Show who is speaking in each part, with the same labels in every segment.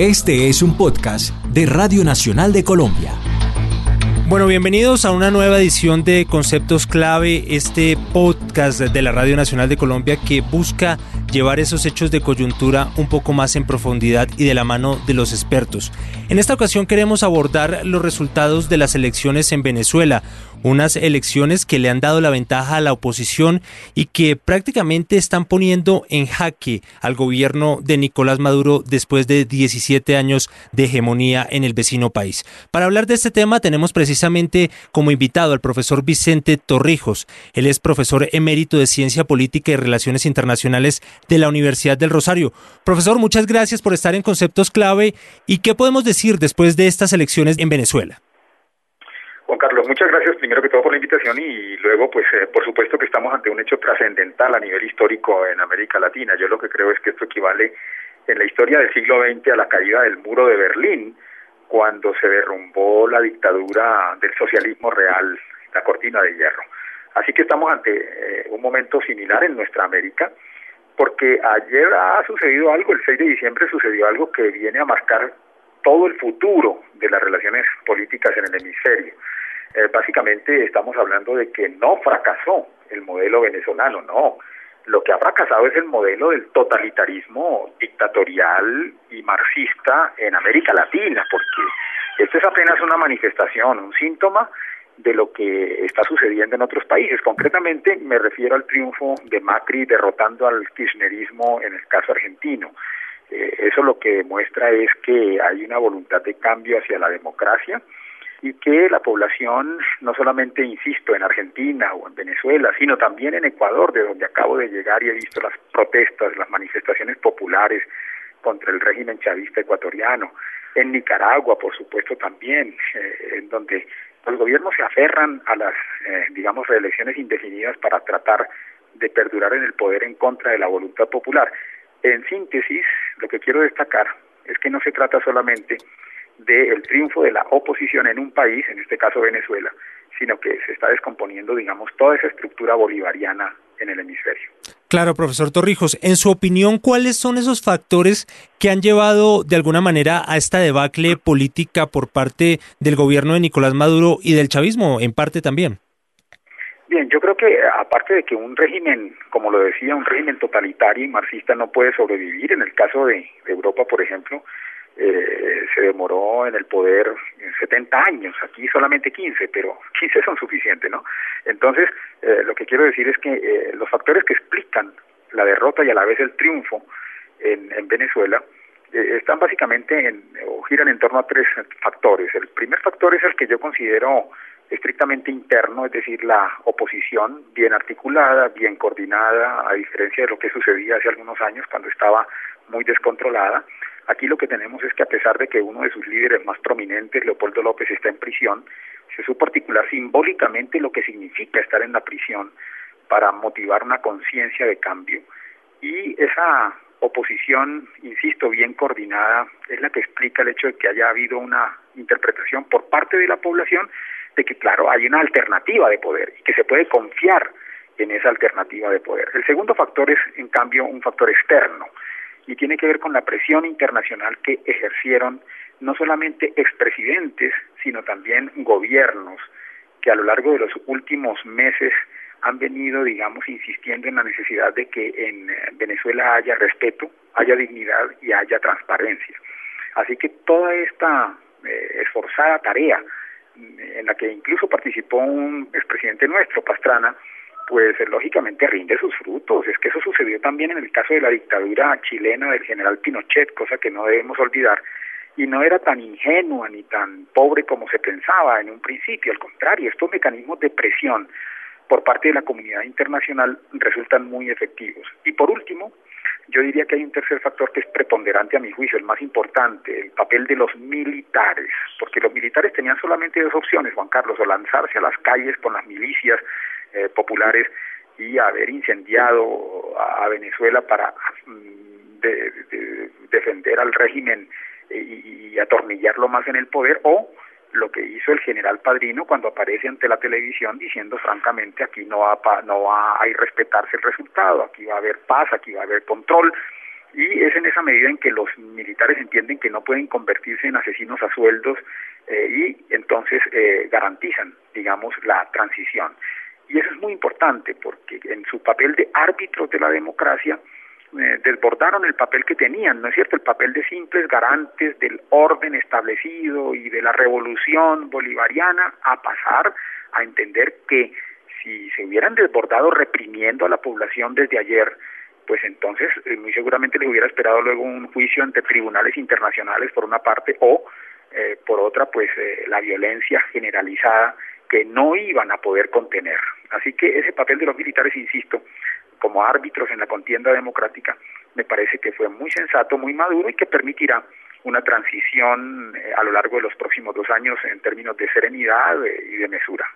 Speaker 1: Este es un podcast de Radio Nacional de Colombia.
Speaker 2: Bueno, bienvenidos a una nueva edición de Conceptos Clave, este podcast de la Radio Nacional de Colombia que busca llevar esos hechos de coyuntura un poco más en profundidad y de la mano de los expertos. En esta ocasión queremos abordar los resultados de las elecciones en Venezuela, unas elecciones que le han dado la ventaja a la oposición y que prácticamente están poniendo en jaque al gobierno de Nicolás Maduro después de 17 años de hegemonía en el vecino país. Para hablar de este tema tenemos precisamente como invitado al profesor Vicente Torrijos. Él es profesor emérito de Ciencia Política y Relaciones Internacionales de la Universidad del Rosario. Profesor, muchas gracias por estar en Conceptos Clave. ¿Y qué podemos decir después de estas elecciones en Venezuela?
Speaker 3: Juan Carlos, muchas gracias primero que todo por la invitación y luego, pues, eh, por supuesto que estamos ante un hecho trascendental a nivel histórico en América Latina. Yo lo que creo es que esto equivale en la historia del siglo XX a la caída del muro de Berlín, cuando se derrumbó la dictadura del socialismo real, la cortina de hierro. Así que estamos ante eh, un momento similar en nuestra América, porque ayer ha sucedido algo, el 6 de diciembre sucedió algo que viene a marcar todo el futuro de las relaciones políticas en el hemisferio. Eh, básicamente estamos hablando de que no fracasó el modelo venezolano, no. Lo que ha fracasado es el modelo del totalitarismo dictatorial y marxista en América Latina, porque esto es apenas una manifestación, un síntoma de lo que está sucediendo en otros países. Concretamente me refiero al triunfo de Macri derrotando al kirchnerismo en el caso argentino. Eh, eso lo que demuestra es que hay una voluntad de cambio hacia la democracia y que la población, no solamente, insisto, en Argentina o en Venezuela, sino también en Ecuador, de donde acabo de llegar y he visto las protestas, las manifestaciones populares contra el régimen chavista ecuatoriano, en Nicaragua, por supuesto, también, eh, en donde los gobiernos se aferran a las, eh, digamos, reelecciones indefinidas para tratar de perdurar en el poder en contra de la voluntad popular. En síntesis, lo que quiero destacar es que no se trata solamente del triunfo de la oposición en un país, en este caso Venezuela, sino que se está descomponiendo, digamos, toda esa estructura bolivariana en el hemisferio.
Speaker 2: Claro, profesor Torrijos, en su opinión, ¿cuáles son esos factores que han llevado de alguna manera a esta debacle política por parte del gobierno de Nicolás Maduro y del chavismo, en parte también?
Speaker 3: Bien, yo creo que aparte de que un régimen, como lo decía, un régimen totalitario y marxista no puede sobrevivir, en el caso de, Europa, por ejemplo, eh, se demoró en el poder 70 años, aquí solamente 15, pero 15 son suficientes, ¿no? Entonces, eh, lo que quiero decir es que eh, los factores que explican la derrota y a la vez el triunfo en, en Venezuela están básicamente en, o giran en torno a tres factores. El primer factor es el que yo considero estrictamente interno, es decir, la oposición bien articulada, bien coordinada, a diferencia de lo que sucedía hace algunos años cuando estaba muy descontrolada. Aquí lo que tenemos es que a pesar de que uno de sus líderes más prominentes, Leopoldo López, está en prisión, se supo articular simbólicamente lo que significa estar en la prisión para motivar una conciencia de cambio y esa oposición, insisto, bien coordinada, es la que explica el hecho de que haya habido una interpretación por parte de la población de que, claro, hay una alternativa de poder y que se puede confiar en esa alternativa de poder. El segundo factor es, en cambio, un factor externo y tiene que ver con la presión internacional que ejercieron no solamente expresidentes, sino también gobiernos que a lo largo de los últimos meses han venido, digamos, insistiendo en la necesidad de que en Venezuela haya respeto, haya dignidad y haya transparencia. Así que toda esta eh, esforzada tarea en la que incluso participó un expresidente nuestro, Pastrana, pues lógicamente rinde sus frutos. Es que eso sucedió también en el caso de la dictadura chilena del general Pinochet, cosa que no debemos olvidar, y no era tan ingenua ni tan pobre como se pensaba en un principio. Al contrario, estos mecanismos de presión por parte de la comunidad internacional resultan muy efectivos. Y por último, yo diría que hay un tercer factor que es preponderante a mi juicio, el más importante, el papel de los militares, porque los militares tenían solamente dos opciones, Juan Carlos, o lanzarse a las calles con las milicias eh, populares y haber incendiado a, Venezuela para mm, defender al régimen y, atornillarlo más en el poder, o lo que hizo el general Padrino cuando aparece ante la televisión diciendo francamente aquí no va, no va a respetarse el resultado, aquí va a haber paz, aquí va a haber control y es en esa medida en que los militares entienden que no pueden convertirse en asesinos a sueldos eh, y entonces eh, garantizan, digamos, la transición. Y eso es muy importante porque en su papel de árbitros de la democracia eh, desbordaron el papel que tenían, ¿no es cierto? El papel de simples garantes del orden establecido y de la revolución bolivariana a pasar a entender que si se hubieran desbordado reprimiendo a la población desde ayer, pues entonces eh, muy seguramente les hubiera esperado luego un juicio ante tribunales internacionales por una parte o eh, por otra pues eh, la violencia generalizada que no iban a poder contener. Así que ese papel de los militares, insisto, como árbitros en la contienda democrática, me parece que fue muy sensato, muy maduro y que permitirá una transición a lo largo de los próximos dos años en términos de serenidad y de mesura.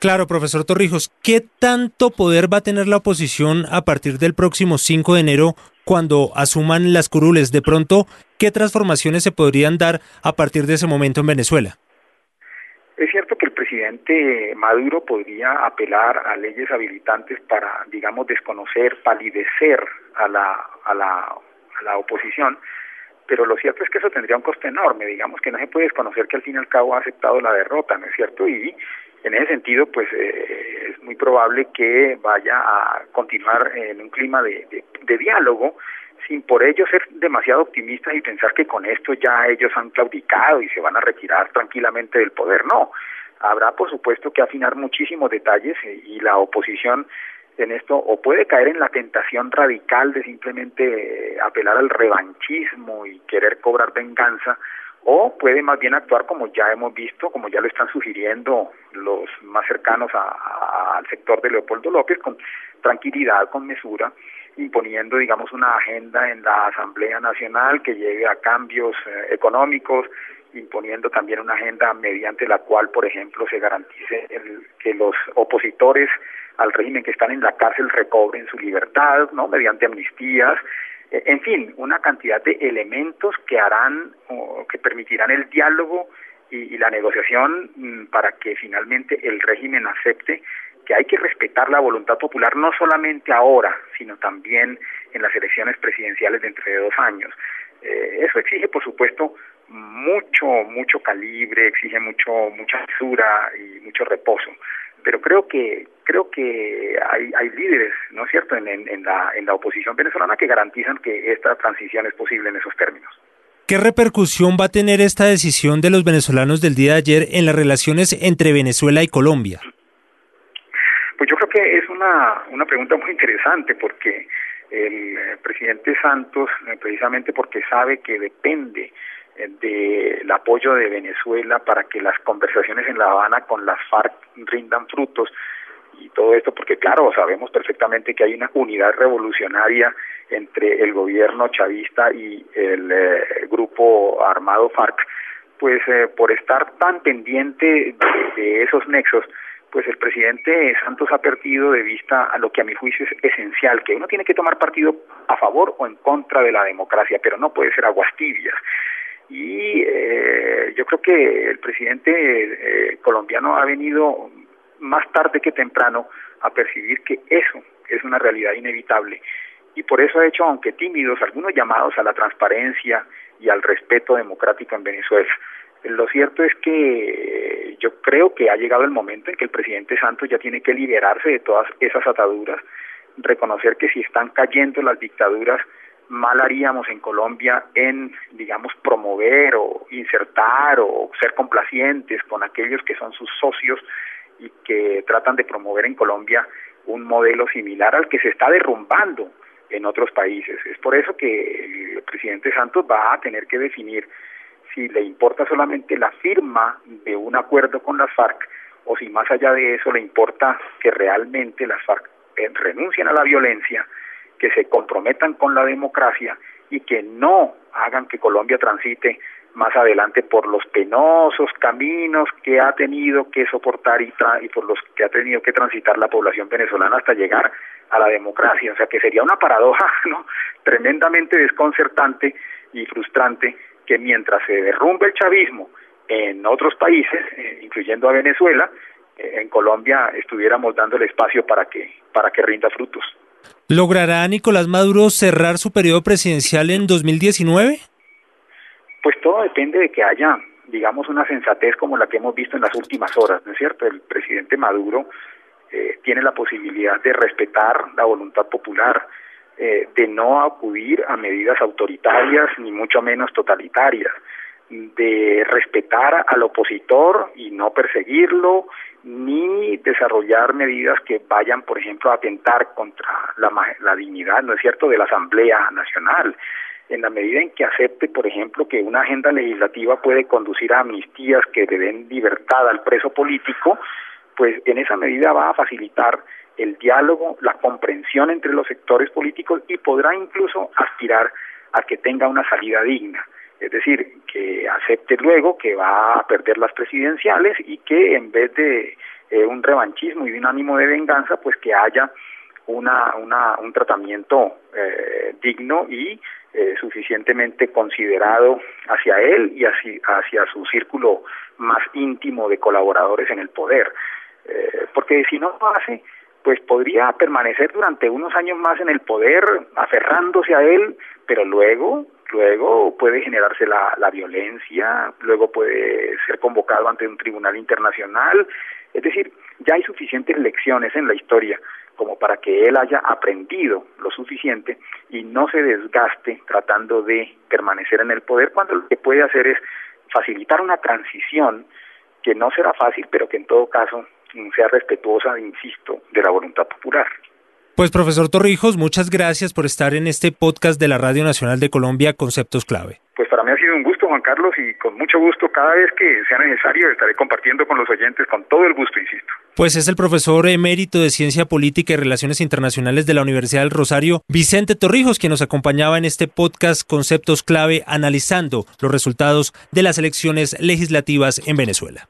Speaker 2: Claro, profesor Torrijos, ¿qué tanto poder va a tener la oposición a partir del próximo 5 de enero cuando asuman las curules? De pronto, ¿qué transformaciones se podrían dar a partir de ese momento en Venezuela?
Speaker 3: Es cierto que el presidente Maduro podría apelar a leyes habilitantes para, digamos, desconocer, palidecer a la, a la, a la oposición, pero lo cierto es que eso tendría un coste enorme, digamos que no se puede desconocer que al fin y al cabo ha aceptado la derrota, ¿no es cierto? Y en ese sentido, pues eh, es muy probable que vaya a continuar en un clima de, de, diálogo, sin por ello ser demasiado optimistas y pensar que con esto ya ellos han claudicado y se van a retirar tranquilamente del poder. No, habrá por supuesto que afinar muchísimos detalles y la oposición en esto o puede caer en la tentación radical de simplemente eh, apelar al revanchismo y querer cobrar venganza o puede más bien actuar como ya hemos visto, como ya lo están sugiriendo los más cercanos al sector de Leopoldo López, con tranquilidad, con mesura, imponiendo, digamos, una agenda en la Asamblea Nacional que lleve a cambios eh, económicos, imponiendo también una agenda mediante la cual, por ejemplo, se garantice el, que los opositores al régimen que están en la cárcel recobren su libertad, ¿no? Mediante amnistías, eh, en fin, una cantidad de elementos que harán o que permitirán el diálogo y, la negociación mm, para que finalmente el régimen acepte que hay que respetar la voluntad popular no solamente ahora, sino también en las elecciones presidenciales de dos años. Eh, eso exige, por supuesto, mucho, mucho calibre, exige mucho, mucha mesura y mucho reposo pero creo que creo que hay, hay líderes, ¿no es cierto?, en, en, la, en la oposición venezolana que garantizan que esta transición es posible en esos términos.
Speaker 2: ¿Qué repercusión va a tener esta decisión de los venezolanos del día de ayer en las relaciones entre Venezuela y Colombia?
Speaker 3: Pues yo creo que es una, una pregunta muy interesante porque el eh, presidente Santos, eh, precisamente porque sabe que depende del apoyo de Venezuela para que las conversaciones en La Habana con las FARC rindan frutos y todo esto porque claro sabemos perfectamente que hay una unidad revolucionaria entre el gobierno chavista y el eh, grupo armado FARC pues eh, por estar tan pendiente de, esos nexos pues el presidente Santos ha perdido de vista a lo que a mi juicio es esencial, que uno tiene que tomar partido a favor o en contra de la democracia, pero no puede ser aguas tibias y eh, yo creo que el presidente eh, colombiano ha venido más tarde que temprano a percibir que eso es una realidad inevitable y por eso ha hecho, aunque tímidos, algunos llamados a la transparencia y al respeto democrático en Venezuela. Lo cierto es que yo creo que ha llegado el momento en que el presidente Santos ya tiene que liberarse de todas esas ataduras, reconocer que si están cayendo las dictaduras, mal haríamos en Colombia en, digamos, promover o insertar o ser complacientes con aquellos que son sus socios y que tratan de promover en Colombia un modelo similar al que se está derrumbando en otros países. Es por eso que el presidente Santos va a tener que definir si le importa solamente la firma de un acuerdo con las FARC o si más allá de eso le importa que realmente las FARC eh, renuncien a la violencia que se comprometan con la democracia y que no hagan que Colombia transite más adelante por los penosos caminos que ha tenido que soportar y, y, por los que ha tenido que transitar la población venezolana hasta llegar a la democracia. O sea que sería una paradoja ¿no? tremendamente desconcertante y frustrante que mientras se derrumbe el chavismo en otros países, eh, incluyendo a Venezuela, eh, en Colombia estuviéramos dando el espacio para que, para que rinda frutos.
Speaker 2: ¿Logrará Nicolás Maduro cerrar su periodo presidencial en 2019?
Speaker 3: Pues todo depende de que haya, digamos, una sensatez como la que hemos visto en las últimas horas, ¿no es cierto? El presidente Maduro eh, tiene la posibilidad de respetar la voluntad popular, eh, de no acudir a medidas autoritarias ni mucho menos totalitarias, de respetar al opositor y no perseguirlo, ni desarrollar medidas que vayan, por ejemplo, a atentar contra la, la dignidad, ¿no es cierto?, de la Asamblea Nacional. En la medida en que acepte, por ejemplo, que una agenda legislativa puede conducir a amnistías que le den libertad al preso político, pues en esa medida va a facilitar el diálogo, la comprensión entre los sectores políticos y podrá incluso aspirar a que tenga una salida digna es decir, que acepte luego que va a perder las presidenciales y que en vez de eh, un revanchismo y un ánimo de venganza, pues que haya una, una un tratamiento eh, digno y eh, suficientemente considerado hacia él y hacia, hacia su círculo más íntimo de colaboradores en el poder. porque si no lo hace, pues podría permanecer durante unos años más en el poder, aferrándose a él, pero luego luego puede generarse la, la violencia, luego puede ser convocado ante un tribunal internacional, es decir, ya hay suficientes lecciones en la historia como para que él haya aprendido lo suficiente y no se desgaste tratando de permanecer en el poder cuando lo que puede hacer es facilitar una transición que no será fácil, pero que en todo caso sea respetuosa, insisto, de la voluntad popular.
Speaker 2: Pues profesor Torrijos, muchas gracias por estar en este podcast de la Radio Nacional de Colombia, Conceptos Clave.
Speaker 3: Pues para mí ha sido un gusto, Juan Carlos, y con mucho gusto, cada vez que sea necesario, estaré compartiendo con los oyentes con todo el gusto, insisto.
Speaker 2: Pues es el profesor emérito de Ciencia Política y Relaciones Internacionales de la Universidad del Rosario, Vicente Torrijos, quien nos acompañaba en este podcast Conceptos Clave analizando los resultados de las elecciones legislativas en Venezuela.